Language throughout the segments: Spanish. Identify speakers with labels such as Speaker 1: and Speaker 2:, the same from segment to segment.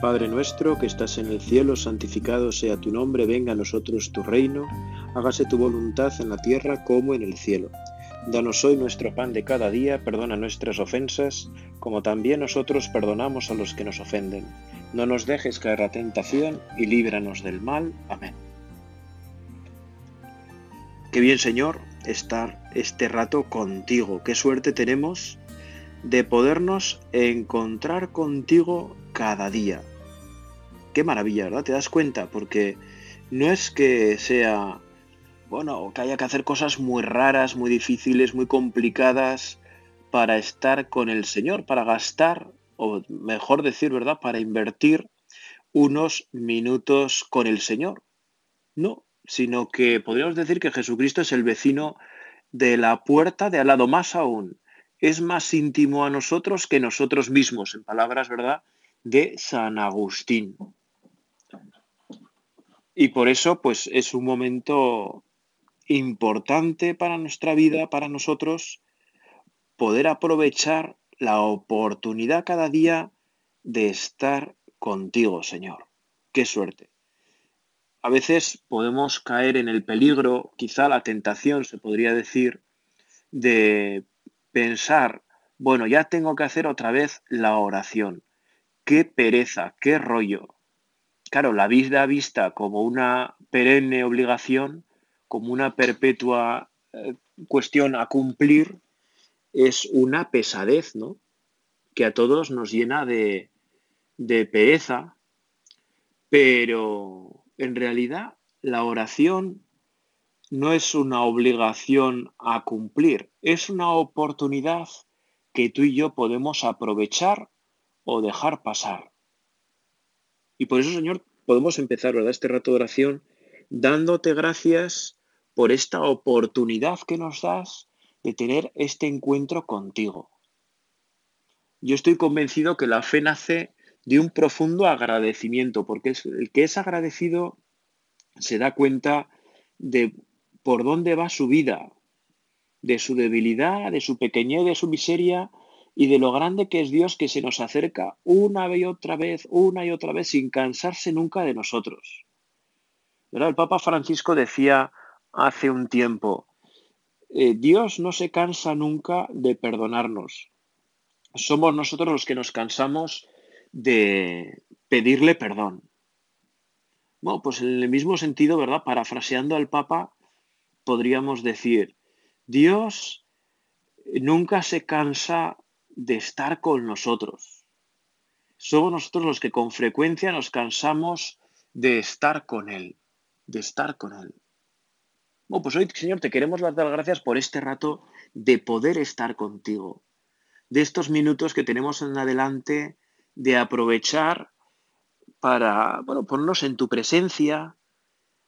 Speaker 1: Padre nuestro que estás en el cielo, santificado sea tu nombre, venga a nosotros tu reino, hágase tu voluntad en la tierra como en el cielo. Danos hoy nuestro pan de cada día, perdona nuestras ofensas, como también nosotros perdonamos a los que nos ofenden. No nos dejes caer a tentación y líbranos del mal. Amén.
Speaker 2: Qué bien, Señor, estar este rato contigo. Qué suerte tenemos de podernos encontrar contigo cada día qué maravilla, ¿verdad? Te das cuenta, porque no es que sea, bueno, que haya que hacer cosas muy raras, muy difíciles, muy complicadas para estar con el Señor, para gastar, o mejor decir, ¿verdad?, para invertir unos minutos con el Señor. No, sino que podríamos decir que Jesucristo es el vecino de la puerta de al lado, más aún. Es más íntimo a nosotros que nosotros mismos, en palabras, ¿verdad?, de San Agustín. Y por eso, pues es un momento importante para nuestra vida, para nosotros, poder aprovechar la oportunidad cada día de estar contigo, Señor. Qué suerte. A veces podemos caer en el peligro, quizá la tentación, se podría decir, de pensar, bueno, ya tengo que hacer otra vez la oración. Qué pereza, qué rollo claro, la vida vista como una perenne obligación, como una perpetua eh, cuestión a cumplir, es una pesadez, ¿no? Que a todos nos llena de, de pereza, pero en realidad la oración no es una obligación a cumplir, es una oportunidad que tú y yo podemos aprovechar o dejar pasar. Y por eso, Señor, podemos empezar, ¿verdad?, este rato de oración dándote gracias por esta oportunidad que nos das de tener este encuentro contigo. Yo estoy convencido que la fe nace de un profundo agradecimiento, porque el que es agradecido se da cuenta de por dónde va su vida, de su debilidad, de su pequeñez, de su miseria, y de lo grande que es Dios que se nos acerca una y otra vez, una y otra vez, sin cansarse nunca de nosotros. El Papa Francisco decía hace un tiempo, eh, Dios no se cansa nunca de perdonarnos. Somos nosotros los que nos cansamos de pedirle perdón. Bueno, pues en el mismo sentido, ¿verdad? Parafraseando al Papa, podríamos decir, Dios nunca se cansa de estar con nosotros. Somos nosotros los que con frecuencia nos cansamos de estar con Él, de estar con Él. Bueno, pues hoy, Señor, te queremos dar gracias por este rato de poder estar contigo, de estos minutos que tenemos en adelante, de aprovechar para, bueno, ponernos en tu presencia,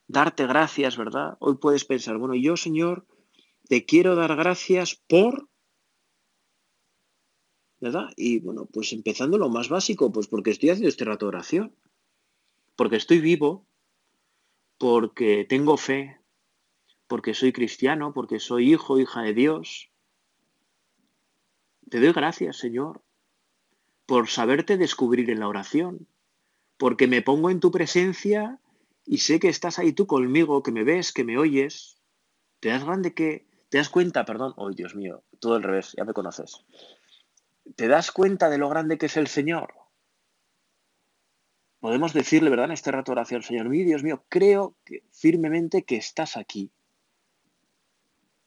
Speaker 2: darte gracias, ¿verdad? Hoy puedes pensar, bueno, yo, Señor, te quiero dar gracias por y bueno, pues empezando lo más básico, pues porque estoy haciendo este rato oración, porque estoy vivo, porque tengo fe, porque soy cristiano, porque soy hijo, hija de Dios. Te doy gracias, Señor, por saberte descubrir en la oración, porque me pongo en tu presencia y sé que estás ahí tú conmigo, que me ves, que me oyes. Te das grande que te das cuenta, perdón, hoy oh, Dios mío, todo al revés, ya me conoces. ¿Te das cuenta de lo grande que es el Señor? Podemos decirle, ¿verdad?, en este rato de oración, Señor, mi Dios mío, creo firmemente que estás aquí.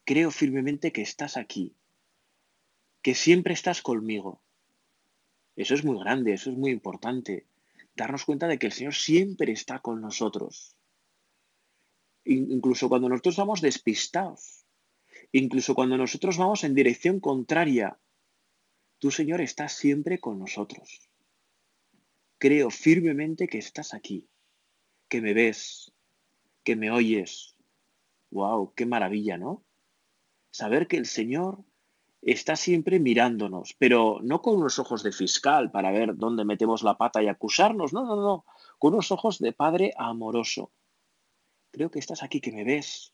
Speaker 2: Creo firmemente que estás aquí. Que siempre estás conmigo. Eso es muy grande, eso es muy importante. Darnos cuenta de que el Señor siempre está con nosotros. Incluso cuando nosotros vamos despistados. Incluso cuando nosotros vamos en dirección contraria tu Señor, estás siempre con nosotros. Creo firmemente que estás aquí, que me ves, que me oyes. ¡Wow! ¡Qué maravilla, ¿no? Saber que el Señor está siempre mirándonos, pero no con unos ojos de fiscal para ver dónde metemos la pata y acusarnos, no, no, no, con unos ojos de Padre amoroso. Creo que estás aquí, que me ves.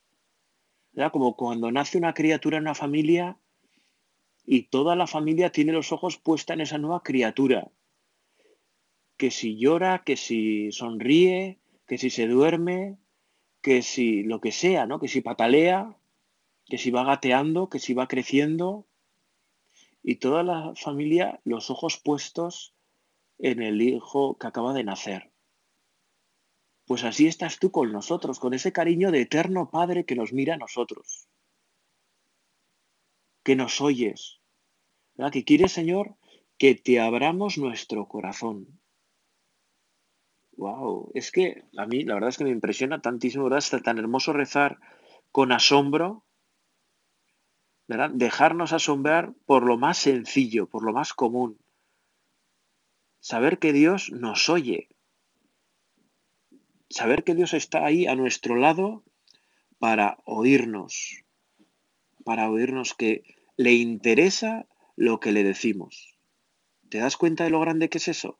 Speaker 2: ¿Verdad? Como cuando nace una criatura en una familia, y toda la familia tiene los ojos puestos en esa nueva criatura. Que si llora, que si sonríe, que si se duerme, que si lo que sea, ¿no? Que si patalea, que si va gateando, que si va creciendo. Y toda la familia los ojos puestos en el hijo que acaba de nacer. Pues así estás tú con nosotros, con ese cariño de eterno Padre que nos mira a nosotros, que nos oyes, que quiere, Señor, que te abramos nuestro corazón. Wow, es que a mí la verdad es que me impresiona tantísimo, ¿verdad? Está tan hermoso rezar con asombro, ¿verdad? Dejarnos asombrar por lo más sencillo, por lo más común. Saber que Dios nos oye. Saber que Dios está ahí a nuestro lado para oírnos. Para oírnos que le interesa lo que le decimos. ¿Te das cuenta de lo grande que es eso?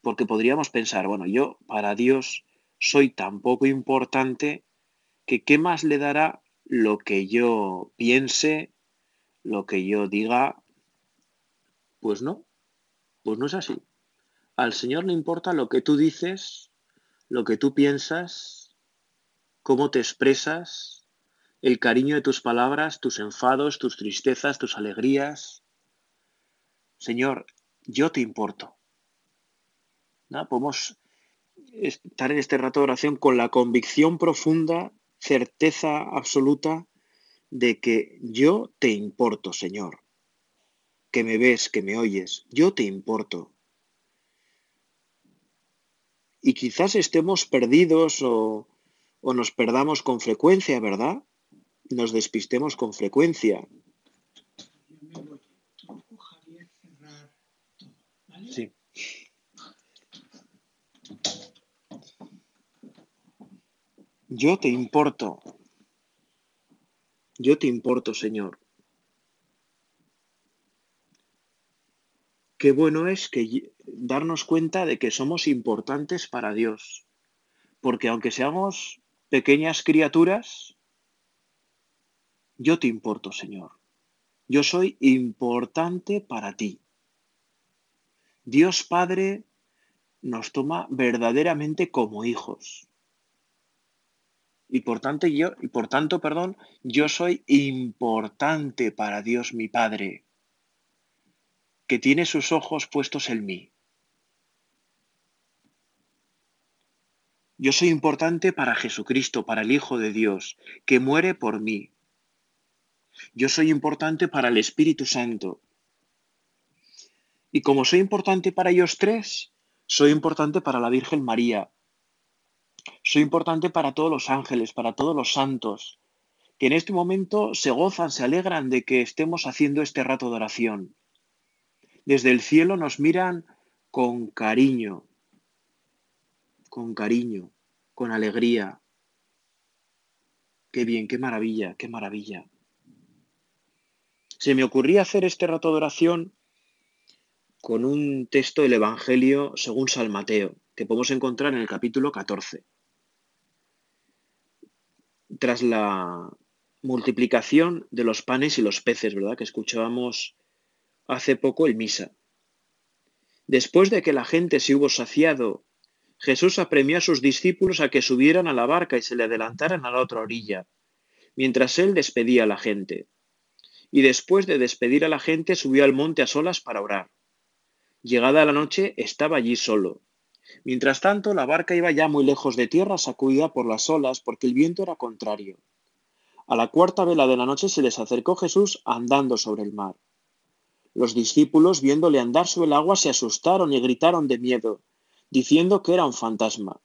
Speaker 2: Porque podríamos pensar, bueno, yo para Dios soy tan poco importante que qué más le dará lo que yo piense, lo que yo diga. Pues no, pues no es así. Al Señor le importa lo que tú dices, lo que tú piensas, cómo te expresas, el cariño de tus palabras, tus enfados, tus tristezas, tus alegrías. Señor, yo te importo. ¿No? Podemos estar en este rato de oración con la convicción profunda, certeza absoluta de que yo te importo, Señor. Que me ves, que me oyes, yo te importo. Y quizás estemos perdidos o nos perdamos con frecuencia, ¿verdad? nos despistemos con frecuencia. Yo Sí. Yo te importo. Yo te importo, Señor. Qué bueno es que darnos cuenta de que somos importantes para Dios. Porque aunque seamos pequeñas criaturas, yo te importo, Señor. Yo soy importante para ti. Dios Padre nos toma verdaderamente como hijos. Y por tanto, yo, y por tanto, perdón, yo soy importante para Dios mi Padre, que tiene sus ojos puestos en mí. Yo soy importante para Jesucristo, para el Hijo de Dios, que muere por mí, yo soy importante para el Espíritu Santo. Y como soy importante para ellos tres, soy importante para la Virgen María. Soy importante para todos los ángeles, para todos los santos, que en este momento se gozan, se alegran de que estemos haciendo este rato de oración. Desde el cielo nos miran con cariño, con cariño, con alegría. Qué bien, qué maravilla, qué maravilla se me ocurría hacer este rato de oración con un texto del Evangelio según San Mateo, que podemos encontrar en el capítulo 14. Tras la multiplicación de los panes y los peces, ¿verdad? Que escuchábamos hace poco el misa. Después de que la gente se hubo saciado, Jesús apremió a sus discípulos a que subieran a la barca y se le adelantaran a la otra orilla, mientras él despedía a la gente y después de despedir a la gente subió al monte a solas para orar. Llegada la noche estaba allí solo. Mientras tanto, la barca iba ya muy lejos de tierra, sacudida por las olas, porque el viento era contrario. A la cuarta vela de la noche se les acercó Jesús andando sobre el mar. Los discípulos, viéndole andar sobre el agua, se asustaron y gritaron de miedo, diciendo que era un fantasma.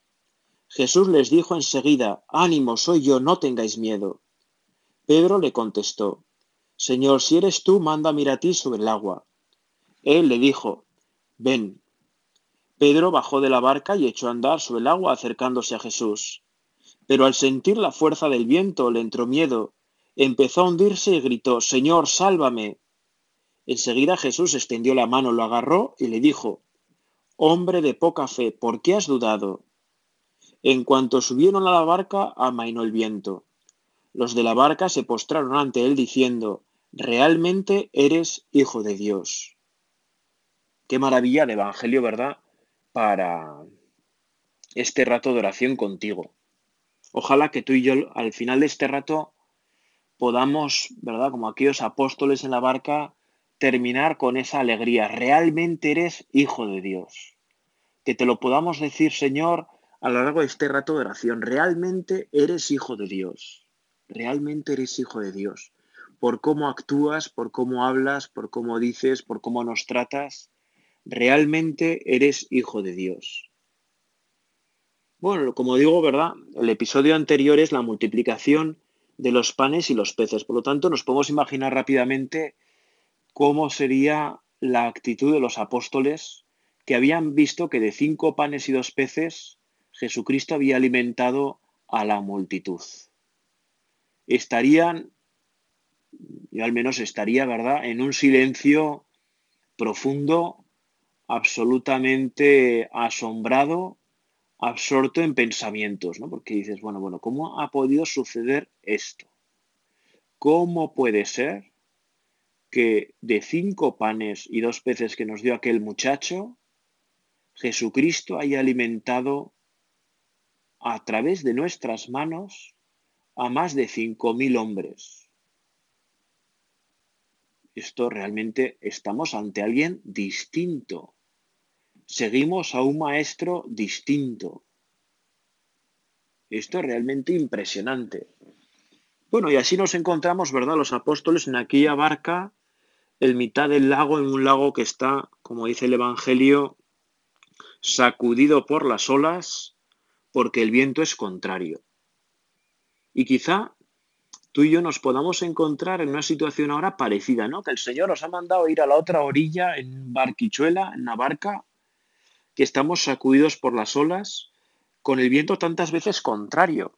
Speaker 2: Jesús les dijo enseguida, Ánimo, soy yo, no tengáis miedo. Pedro le contestó, Señor, si eres tú, manda mira a ti sobre el agua. Él le dijo, ven. Pedro bajó de la barca y echó a andar sobre el agua acercándose a Jesús. Pero al sentir la fuerza del viento le entró miedo, empezó a hundirse y gritó, Señor, sálvame. Enseguida Jesús extendió la mano, lo agarró y le dijo, Hombre de poca fe, ¿por qué has dudado? En cuanto subieron a la barca, amainó el viento. Los de la barca se postraron ante él diciendo, realmente eres hijo de Dios. Qué maravilla de Evangelio, ¿verdad? Para este rato de oración contigo. Ojalá que tú y yo al final de este rato podamos, ¿verdad? Como aquellos apóstoles en la barca, terminar con esa alegría. Realmente eres hijo de Dios. Que te lo podamos decir, Señor, a lo largo de este rato de oración. Realmente eres hijo de Dios. Realmente eres hijo de Dios por cómo actúas, por cómo hablas, por cómo dices, por cómo nos tratas, realmente eres hijo de Dios. Bueno, como digo, ¿verdad? El episodio anterior es la multiplicación de los panes y los peces. Por lo tanto, nos podemos imaginar rápidamente cómo sería la actitud de los apóstoles que habían visto que de cinco panes y dos peces Jesucristo había alimentado a la multitud. Estarían yo al menos estaría, ¿verdad?, en un silencio profundo, absolutamente asombrado, absorto en pensamientos, ¿no? Porque dices, bueno, bueno, ¿cómo ha podido suceder esto? ¿Cómo puede ser que de cinco panes y dos peces que nos dio aquel muchacho, Jesucristo haya alimentado a través de nuestras manos a más de cinco mil hombres? esto realmente estamos ante alguien distinto. Seguimos a un maestro distinto. Esto es realmente impresionante. Bueno, y así nos encontramos, ¿verdad? Los apóstoles en aquella barca, en mitad del lago, en un lago que está, como dice el Evangelio, sacudido por las olas, porque el viento es contrario. Y quizá tú y yo nos podamos encontrar en una situación ahora parecida, ¿no? Que el Señor nos ha mandado ir a la otra orilla en barquichuela, en la barca, que estamos sacudidos por las olas, con el viento tantas veces contrario.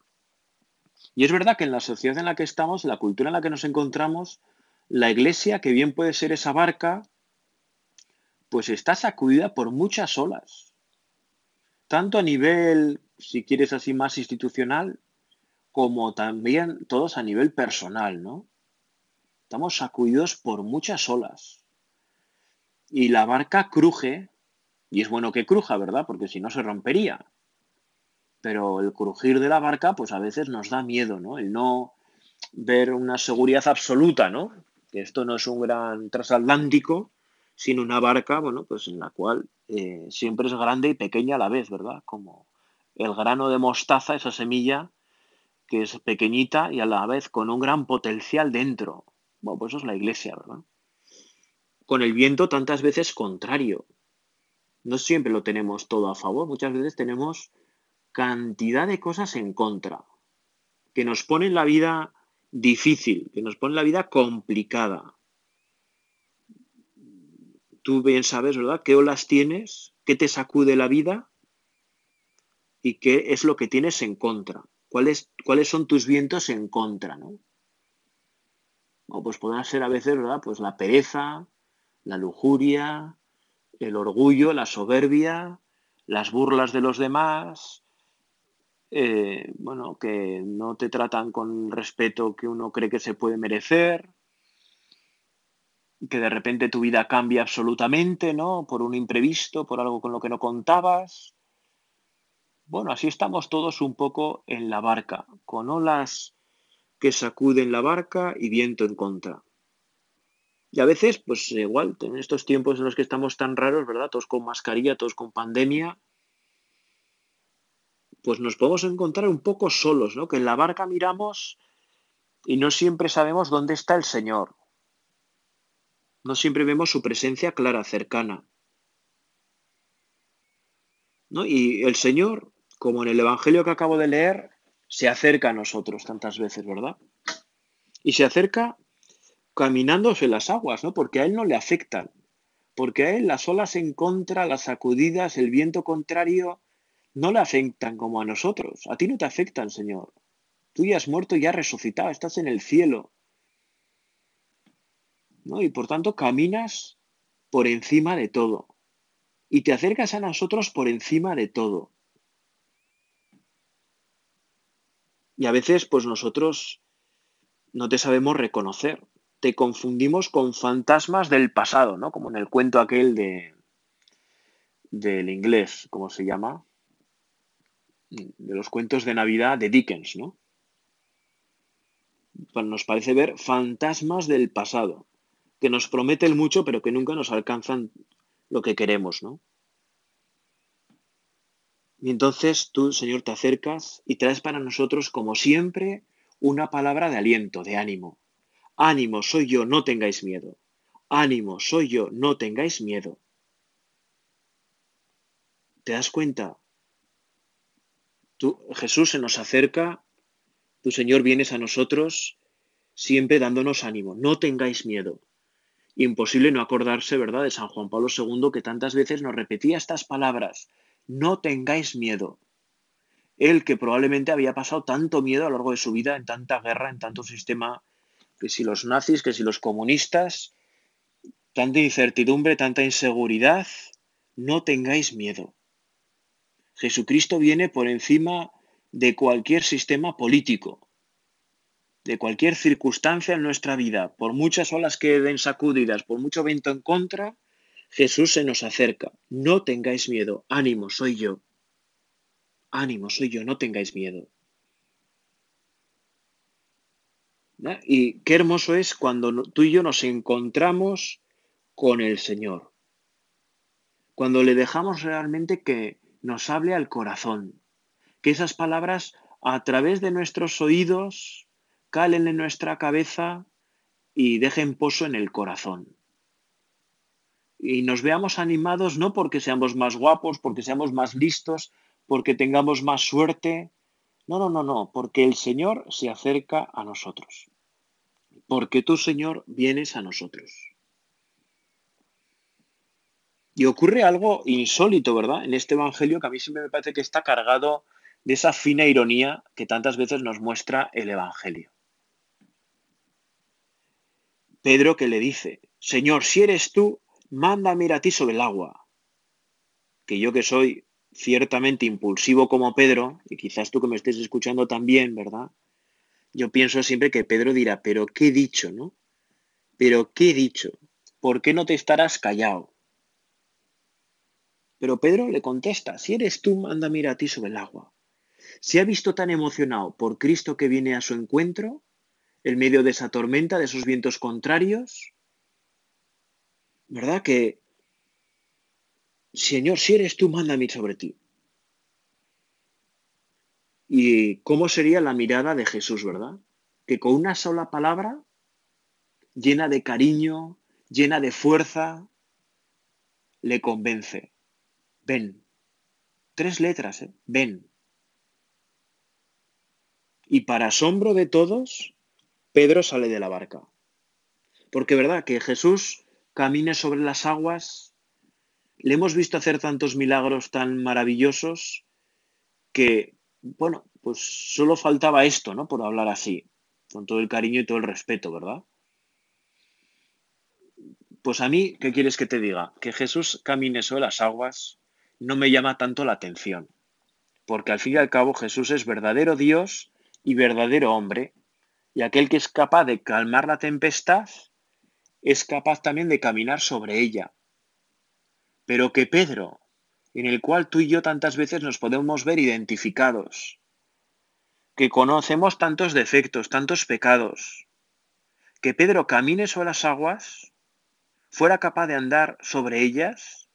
Speaker 2: Y es verdad que en la sociedad en la que estamos, en la cultura en la que nos encontramos, la iglesia, que bien puede ser esa barca, pues está sacudida por muchas olas. Tanto a nivel, si quieres así, más institucional, como también todos a nivel personal, ¿no? Estamos sacudidos por muchas olas. Y la barca cruje, y es bueno que cruja, ¿verdad? Porque si no se rompería. Pero el crujir de la barca, pues a veces nos da miedo, ¿no? El no ver una seguridad absoluta, ¿no? Que esto no es un gran transatlántico, sino una barca, bueno, pues en la cual eh, siempre es grande y pequeña a la vez, ¿verdad? Como el grano de mostaza, esa semilla que es pequeñita y a la vez con un gran potencial dentro. Bueno, pues eso es la iglesia, ¿verdad? Con el viento tantas veces contrario. No siempre lo tenemos todo a favor, muchas veces tenemos cantidad de cosas en contra, que nos ponen la vida difícil, que nos ponen la vida complicada. Tú bien sabes, ¿verdad?, qué olas tienes, qué te sacude la vida y qué es lo que tienes en contra. ¿Cuáles, son tus vientos en contra? pues podrán ser a veces, Pues la pereza, la lujuria, el orgullo, la soberbia, las burlas de los demás, eh, bueno, que no te tratan con respeto que uno cree que se puede merecer, que de repente tu vida cambia absolutamente, ¿no? Por un imprevisto, por algo con lo que no contabas, bueno, así estamos todos un poco en la barca, con olas que sacuden la barca y viento en contra. Y a veces, pues igual, en estos tiempos en los que estamos tan raros, ¿verdad? Todos con mascarilla, todos con pandemia, pues nos podemos encontrar un poco solos, ¿no? Que en la barca miramos y no siempre sabemos dónde está el Señor. No siempre vemos su presencia clara, cercana. ¿No? Y el Señor como en el Evangelio que acabo de leer, se acerca a nosotros tantas veces, ¿verdad? Y se acerca caminándose las aguas, ¿no? Porque a él no le afectan, porque a él las olas en contra, las sacudidas, el viento contrario, no le afectan como a nosotros. A ti no te afectan, Señor. Tú ya has muerto, ya has resucitado, estás en el cielo. ¿No? Y por tanto caminas por encima de todo. Y te acercas a nosotros por encima de todo. Y a veces, pues nosotros no te sabemos reconocer. Te confundimos con fantasmas del pasado, ¿no? Como en el cuento aquel de del inglés, ¿cómo se llama? De los cuentos de Navidad de Dickens, ¿no? Pues nos parece ver fantasmas del pasado, que nos prometen mucho, pero que nunca nos alcanzan lo que queremos, ¿no? Y entonces tú, Señor, te acercas y traes para nosotros, como siempre, una palabra de aliento, de ánimo. Ánimo, soy yo, no tengáis miedo. Ánimo, soy yo, no tengáis miedo. ¿Te das cuenta? Jesús se nos acerca, tu Señor vienes a nosotros siempre dándonos ánimo, no tengáis miedo. Imposible no acordarse, ¿verdad?, de San Juan Pablo II que tantas veces nos repetía estas palabras no tengáis miedo. Él que probablemente había pasado tanto miedo a lo largo de su vida, en tanta guerra, en tanto sistema, que si los nazis, que si los comunistas, tanta incertidumbre, tanta inseguridad, no tengáis miedo. Jesucristo viene por encima de cualquier sistema político, de cualquier circunstancia en nuestra vida, por muchas olas que den sacudidas, por mucho viento en contra, Jesús se nos acerca. No tengáis miedo. Ánimo, soy yo. Ánimo, soy yo. No tengáis miedo. Y qué hermoso es cuando tú y yo nos encontramos con el Señor. Cuando le dejamos realmente que nos hable al corazón. Que esas palabras a través de nuestros oídos calen en nuestra cabeza y dejen pozo en el corazón y nos veamos animados no porque seamos más guapos, porque seamos más listos, porque tengamos más suerte. No, no, no, no, porque el Señor se acerca a nosotros. Porque tú, Señor, vienes a nosotros. Y ocurre algo insólito, ¿verdad? En este Evangelio que a mí siempre me parece que está cargado de esa fina ironía que tantas veces nos muestra el Evangelio. Pedro que le dice, Señor, si eres tú, mándame mira a ti sobre el agua. Que yo que soy ciertamente impulsivo como Pedro, y quizás tú que me estés escuchando también, ¿verdad? Yo pienso siempre que Pedro dirá, pero qué he dicho, ¿no? Pero qué he dicho, ¿por qué no te estarás callado? Pero Pedro le contesta, si eres tú, mándame mira a ti sobre el agua. Se ha visto tan emocionado por Cristo que viene a su encuentro, en medio de esa tormenta, de esos vientos contrarios, ¿verdad? Que, Señor, si eres tú, manda a mí sobre ti. ¿Y cómo sería la mirada de Jesús, verdad? Que con una sola palabra, llena de cariño, llena de fuerza, le convence. Ven. Tres letras, ¿eh? Ven. Y para asombro de todos, Pedro sale de la barca. Porque verdad que Jesús camine sobre las aguas. Le hemos visto hacer tantos milagros tan maravillosos que, bueno, pues solo faltaba esto, ¿no? Por hablar así, con todo el cariño y todo el respeto, ¿verdad? Pues a mí, ¿qué quieres que te diga? Que Jesús camine sobre las aguas no me llama tanto la atención, porque al fin y al cabo Jesús es verdadero Dios y verdadero hombre, y aquel que es capaz de calmar la tempestad es capaz también de caminar sobre ella. Pero que Pedro, en el cual tú y yo tantas veces nos podemos ver identificados, que conocemos tantos defectos, tantos pecados, que Pedro camine sobre las aguas, fuera capaz de andar sobre ellas,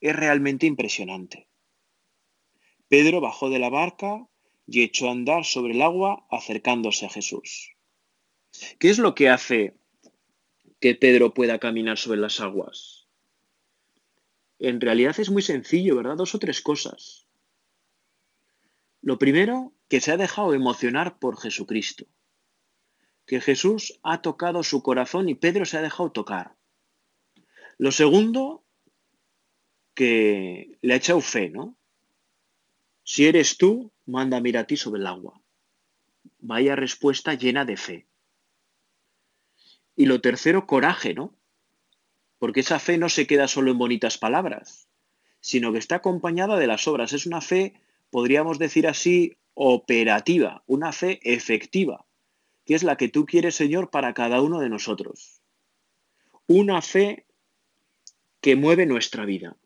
Speaker 2: es realmente impresionante. Pedro bajó de la barca y echó a andar sobre el agua acercándose a Jesús. ¿Qué es lo que hace que Pedro pueda caminar sobre las aguas? En realidad es muy sencillo, ¿verdad? Dos o tres cosas. Lo primero, que se ha dejado emocionar por Jesucristo. Que Jesús ha tocado su corazón y Pedro se ha dejado tocar. Lo segundo, que le ha echado fe, ¿no? Si eres tú, manda a a ti sobre el agua. Vaya respuesta llena de fe. Y lo tercero, coraje, ¿no? Porque esa fe no se queda solo en bonitas palabras, sino que está acompañada de las obras. Es una fe, podríamos decir así, operativa, una fe efectiva, que es la que tú quieres, Señor, para cada uno de nosotros. Una fe que mueve nuestra vida.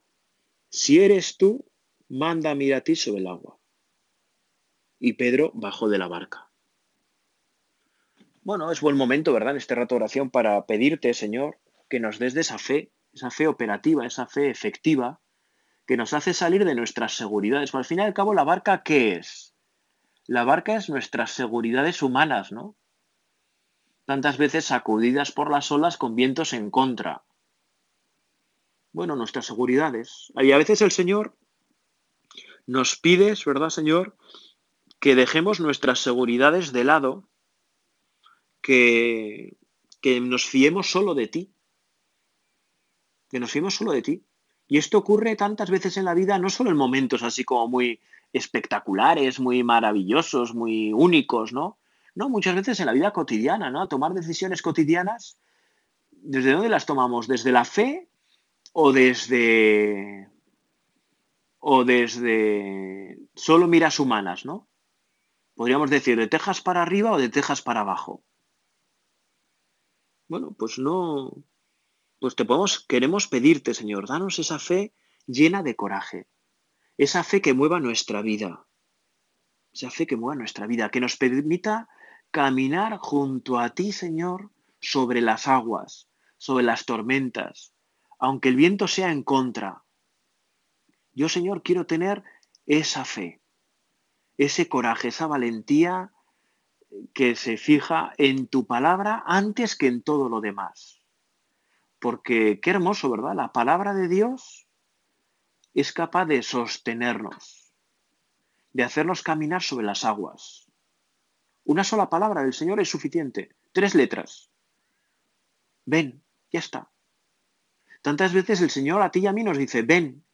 Speaker 2: Si eres tú, manda a mí a ti sobre el agua. Y Pedro bajó de la barca. Bueno, es buen momento, ¿verdad? En este rato de oración para pedirte, Señor, que nos des de esa fe, esa fe operativa, esa fe efectiva, que nos hace salir de nuestras seguridades. al fin y al cabo, la barca, ¿qué es? La barca es nuestras seguridades humanas, ¿no? Tantas veces sacudidas por las olas con vientos en contra. Bueno, nuestras seguridades. Y a veces el Señor nos pide, ¿verdad, Señor? Que dejemos nuestras seguridades de lado que, nos fiemos solo de ti. Que nos fiemos solo de ti. Y esto ocurre tantas veces en la vida, no solo en momentos así como muy espectaculares, muy maravillosos, muy únicos, ¿no? No, muchas veces en la vida cotidiana, ¿no? Tomar decisiones cotidianas, ¿desde dónde las tomamos? ¿Desde la fe o desde o desde solo miras humanas, ¿no? Podríamos decir de tejas para arriba o de tejas para abajo. Bueno, pues no, pues te podemos, queremos pedirte, Señor, danos esa fe llena de coraje, esa fe que mueva nuestra vida, esa fe que mueva nuestra vida, que nos permita caminar junto a ti, Señor, sobre las aguas, sobre las tormentas, aunque el viento sea en contra. Yo, Señor, quiero tener esa fe, ese coraje, esa valentía que se fija en tu palabra antes que en todo lo demás. Porque qué hermoso, ¿verdad? La palabra de Dios es capaz de sostenernos, de hacernos caminar sobre las aguas. Una sola palabra del Señor es suficiente, tres letras. Ven, ya está. Tantas veces el Señor a ti y a mí nos dice, ven.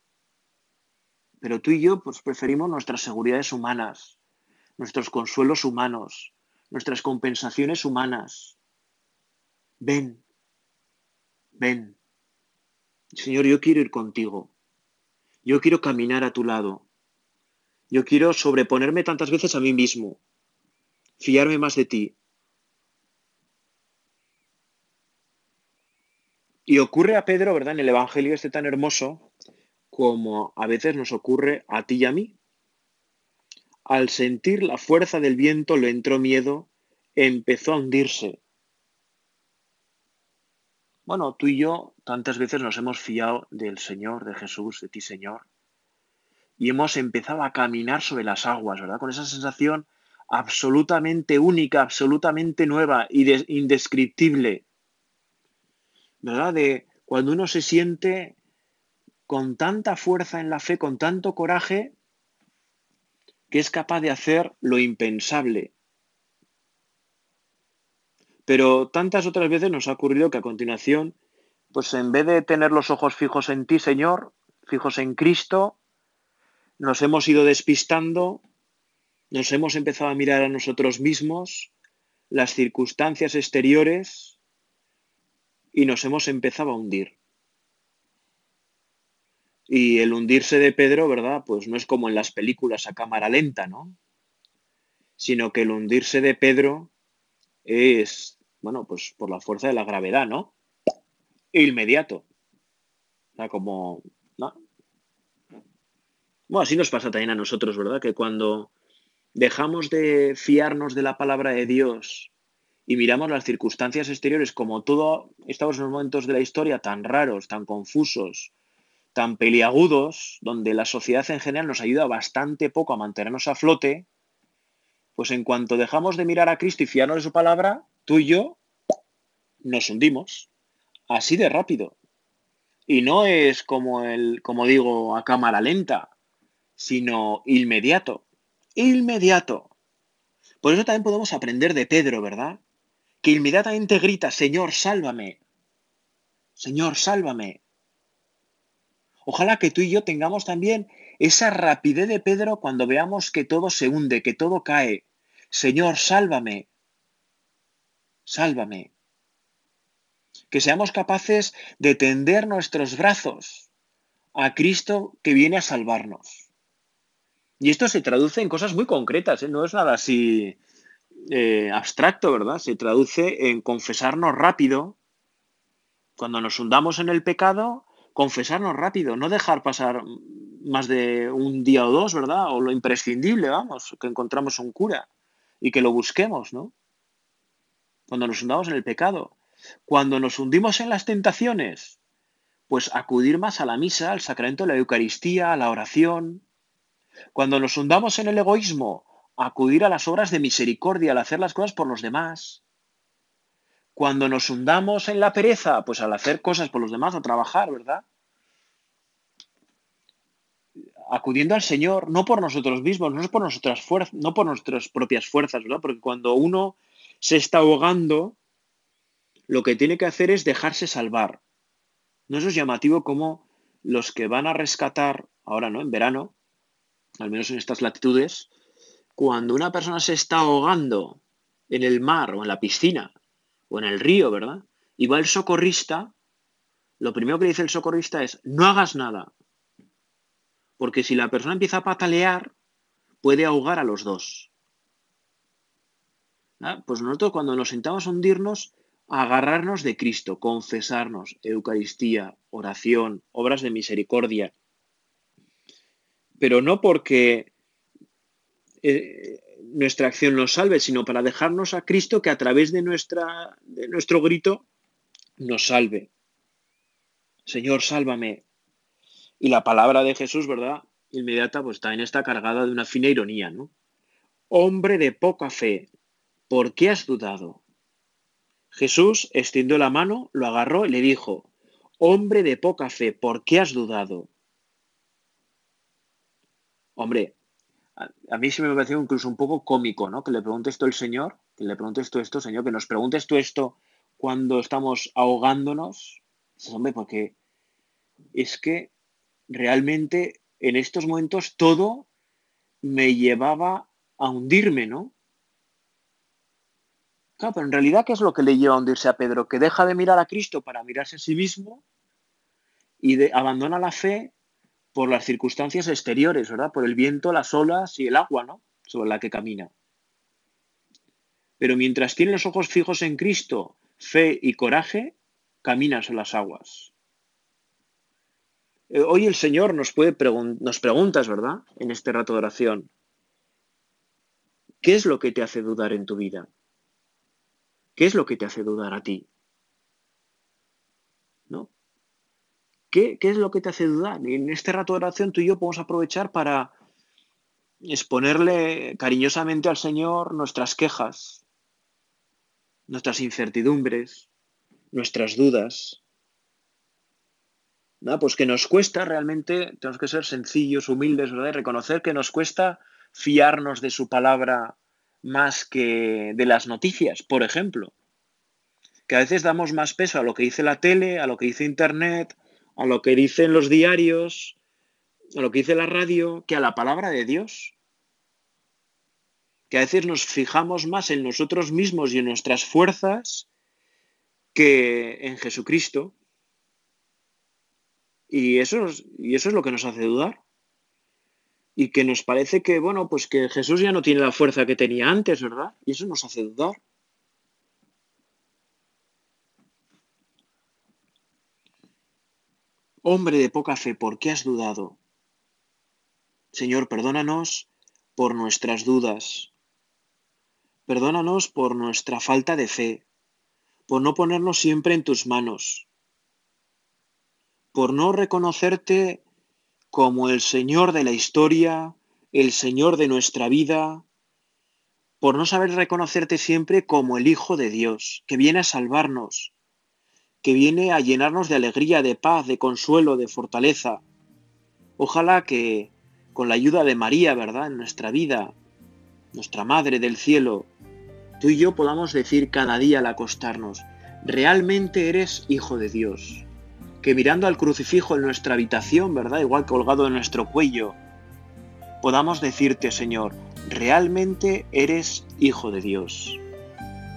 Speaker 2: Pero tú y yo pues, preferimos nuestras seguridades humanas, nuestros consuelos humanos, nuestras compensaciones humanas. Ven, ven. Señor, yo quiero ir contigo. Yo quiero caminar a tu lado. Yo quiero sobreponerme tantas veces a mí mismo. Fiarme más de ti. Y ocurre a Pedro, ¿verdad? En el Evangelio este tan hermoso como a veces nos ocurre a ti y a mí. Al sentir la fuerza del viento le entró miedo, empezó a hundirse. Bueno, tú y yo tantas veces nos hemos fiado del Señor, de Jesús, de ti Señor, y hemos empezado a caminar sobre las aguas, ¿verdad? Con esa sensación absolutamente única, absolutamente nueva y indescriptible, ¿verdad? De cuando uno se siente con tanta fuerza en la fe, con tanto coraje, que es capaz de hacer lo impensable. Pero tantas otras veces nos ha ocurrido que a continuación, pues en vez de tener los ojos fijos en ti, Señor, fijos en Cristo, nos hemos ido despistando, nos hemos empezado a mirar a nosotros mismos, las circunstancias exteriores, y nos hemos empezado a hundir. Y el hundirse de Pedro, ¿verdad? Pues no es como en las películas a cámara lenta, ¿no? Sino que el hundirse de Pedro es, bueno, pues por la fuerza de la gravedad, ¿no? Inmediato. O sea, como... ¿no? Bueno, así nos pasa también a nosotros, ¿verdad? Que cuando dejamos de fiarnos de la palabra de Dios y miramos las circunstancias exteriores como todo, estamos en momentos de la historia tan raros, tan confusos, tan peliagudos, donde la sociedad en general nos ayuda bastante poco a mantenernos a flote, pues en cuanto dejamos de mirar a Cristo y fiarnos de su palabra, tú y yo nos hundimos. Así de rápido. Y no es como el, como digo, a cámara lenta, sino inmediato. Inmediato. Por eso también podemos aprender de Pedro, ¿verdad? Que inmediatamente grita, Señor, sálvame. Señor, sálvame. Ojalá que tú y yo tengamos también esa rapidez de Pedro cuando veamos que todo se hunde, que todo cae. Señor, sálvame, sálvame. Que seamos capaces de tender nuestros brazos a Cristo que viene a salvarnos. Y esto se traduce en cosas muy concretas, ¿eh? no es nada así eh, abstracto, ¿verdad? Se traduce en confesarnos rápido. Cuando nos hundamos en el pecado, confesarnos rápido, no dejar pasar más de un día o dos, ¿verdad? O lo imprescindible, vamos, que encontramos un cura y que lo busquemos, ¿no? Cuando nos hundamos en el pecado, cuando nos hundimos en las tentaciones, pues acudir más a la misa, al sacramento de la Eucaristía, a la oración. Cuando nos hundamos en el egoísmo, acudir a las obras de misericordia, al hacer las cosas por los demás. Cuando nos hundamos en la pereza, pues al hacer cosas por los demás, o trabajar, ¿verdad? acudiendo al Señor, no por nosotros mismos, no por nuestras, fuerzas, no por nuestras propias fuerzas, ¿verdad? Porque cuando uno se está ahogando, lo que tiene que hacer es dejarse salvar. ¿No eso es llamativo como los que van a rescatar, ahora no, en verano, al menos en estas latitudes, cuando una persona se está ahogando en el mar o en la piscina o en el río, ¿verdad? Y va el socorrista, lo primero que dice el socorrista es, no hagas nada, porque si la persona empieza a patalear, puede ahogar a los dos. ¿Ah? Pues nosotros cuando nos sentamos a hundirnos, agarrarnos de Cristo, confesarnos, Eucaristía, oración, obras de misericordia. Pero no porque eh, nuestra acción nos salve, sino para dejarnos a Cristo que a través de, nuestra, de nuestro grito nos salve. Señor, sálvame, y la palabra de Jesús, ¿verdad? Inmediata, pues también está cargada de una fina ironía, ¿no? Hombre de poca fe, ¿por qué has dudado? Jesús extendió la mano, lo agarró y le dijo, Hombre de poca fe, ¿por qué has dudado? Hombre, a, mí sí me pareció incluso un poco cómico, ¿no? Que le preguntes tú al Señor, que le preguntes tú esto, Señor, que nos preguntes tú esto cuando estamos ahogándonos. Hombre, porque es que realmente en estos momentos todo me llevaba a hundirme, ¿no? Claro, pero en realidad, ¿qué es lo que le lleva a hundirse a Pedro? Que deja de mirar a Cristo para mirarse a sí mismo y abandona la fe por las circunstancias exteriores, ¿verdad? Por el viento, las olas y el agua, ¿no? Sobre la que camina. Pero mientras tiene los ojos fijos en Cristo, fe y coraje, camina sobre las aguas. Eh, hoy el Señor nos, puede nos preguntas, ¿verdad? En este rato de oración. ¿Qué es lo que te hace dudar en tu vida? ¿Qué es lo que te hace dudar a ti? ¿No? ¿Qué, es lo que te hace dudar? en este rato de oración tú y yo podemos aprovechar para exponerle cariñosamente al Señor nuestras quejas, nuestras incertidumbres, nuestras dudas, pues que nos cuesta realmente, tenemos que ser sencillos, humildes, ¿verdad? reconocer que nos cuesta fiarnos de su palabra más que de las noticias, por ejemplo. Que a veces damos más peso a lo que dice la tele, a lo que dice Internet, a lo que dicen los diarios, a lo que dice la radio, que a la palabra de Dios. Que a veces nos fijamos más en nosotros mismos y en nuestras fuerzas que en Jesucristo. Y eso, es, y eso es lo que nos hace dudar. Y que nos parece que, bueno, pues que Jesús ya no tiene la fuerza que tenía antes, ¿verdad? Y eso nos hace dudar. Hombre de poca fe, ¿por qué has dudado? Señor, perdónanos por nuestras dudas. Perdónanos por nuestra falta de fe, por no ponernos siempre en tus manos, por no reconocerte como el Señor de la historia, el Señor de nuestra vida, por no saber reconocerte siempre como el Hijo de Dios, que viene a salvarnos, que viene a llenarnos de alegría, de paz, de consuelo, de fortaleza. Ojalá que con la ayuda de María, ¿verdad?, en nuestra vida, nuestra Madre del Cielo, tú y yo podamos decir cada día al acostarnos, realmente eres Hijo de Dios que mirando al crucifijo en nuestra habitación, ¿verdad? Igual colgado en nuestro cuello, podamos decirte, Señor, realmente eres Hijo de Dios.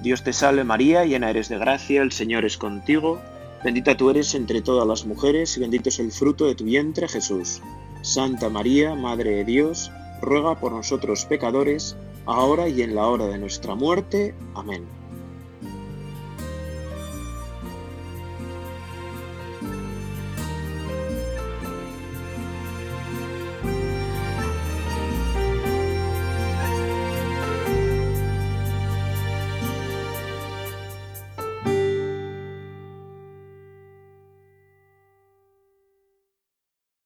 Speaker 2: Dios te salve María, llena eres de gracia, el Señor es contigo, bendita tú eres entre todas las mujeres y bendito es el fruto de tu vientre Jesús. Santa María, Madre de Dios, ruega por nosotros pecadores, ahora y en la hora de nuestra muerte. Amén.